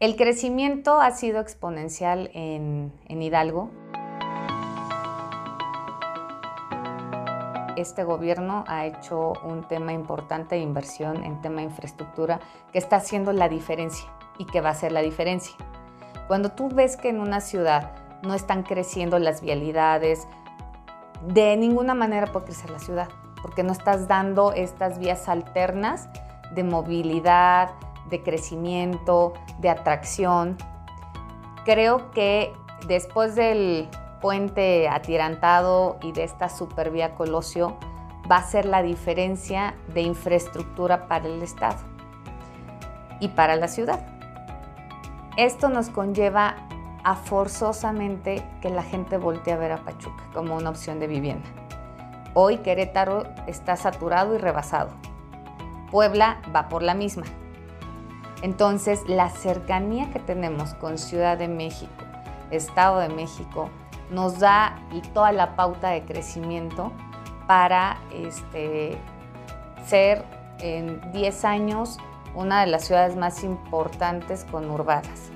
El crecimiento ha sido exponencial en, Hidalgo. Este gobierno ha hecho un tema importante de inversión en tema de infraestructura que está haciendo la diferencia y que va a hacer la diferencia. Cuando tú ves que en una ciudad no están creciendo las vialidades, de ninguna manera puede crecer la ciudad, porque no estás dando estas vías alternas de movilidad, de crecimiento, de atracción. Creo que después del puente atirantado y de esta supervía Colosio, va a ser la diferencia de infraestructura para el Estado y para la ciudad. Esto nos conlleva a forzosamente que la gente voltee a ver a Pachuca como una opción de vivienda. Hoy Querétaro está saturado y rebasado. Puebla va por la misma. Entonces, la cercanía que tenemos con Ciudad de México, Estado de México, nos da toda la pauta de crecimiento para este, ser en 10 años una de las ciudades más importantes conurbadas.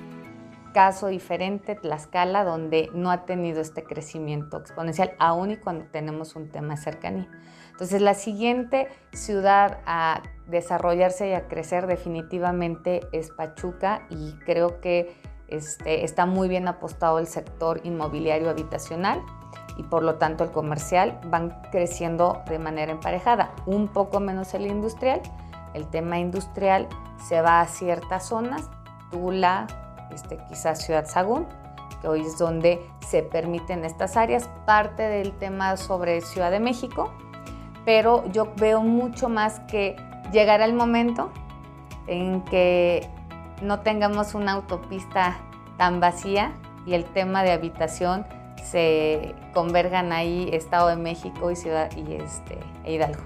Caso diferente, Tlaxcala, donde no ha tenido este crecimiento exponencial, aún y cuando tenemos un tema de cercanía. Entonces, la siguiente ciudad a desarrollarse y a crecer definitivamente es Pachuca y creo que este, está muy bien apostado el sector inmobiliario habitacional y por lo tanto el comercial van creciendo de manera emparejada, un poco menos el industrial. El tema industrial se va a ciertas zonas, Tula, este, quizás Ciudad Sagún, que hoy es donde se permiten estas áreas, parte del tema sobre Ciudad de México, pero yo veo mucho más que llegará el momento en que no tengamos una autopista tan vacía y el tema de habitación se convergan ahí Estado de México y Ciudad y este, e Hidalgo.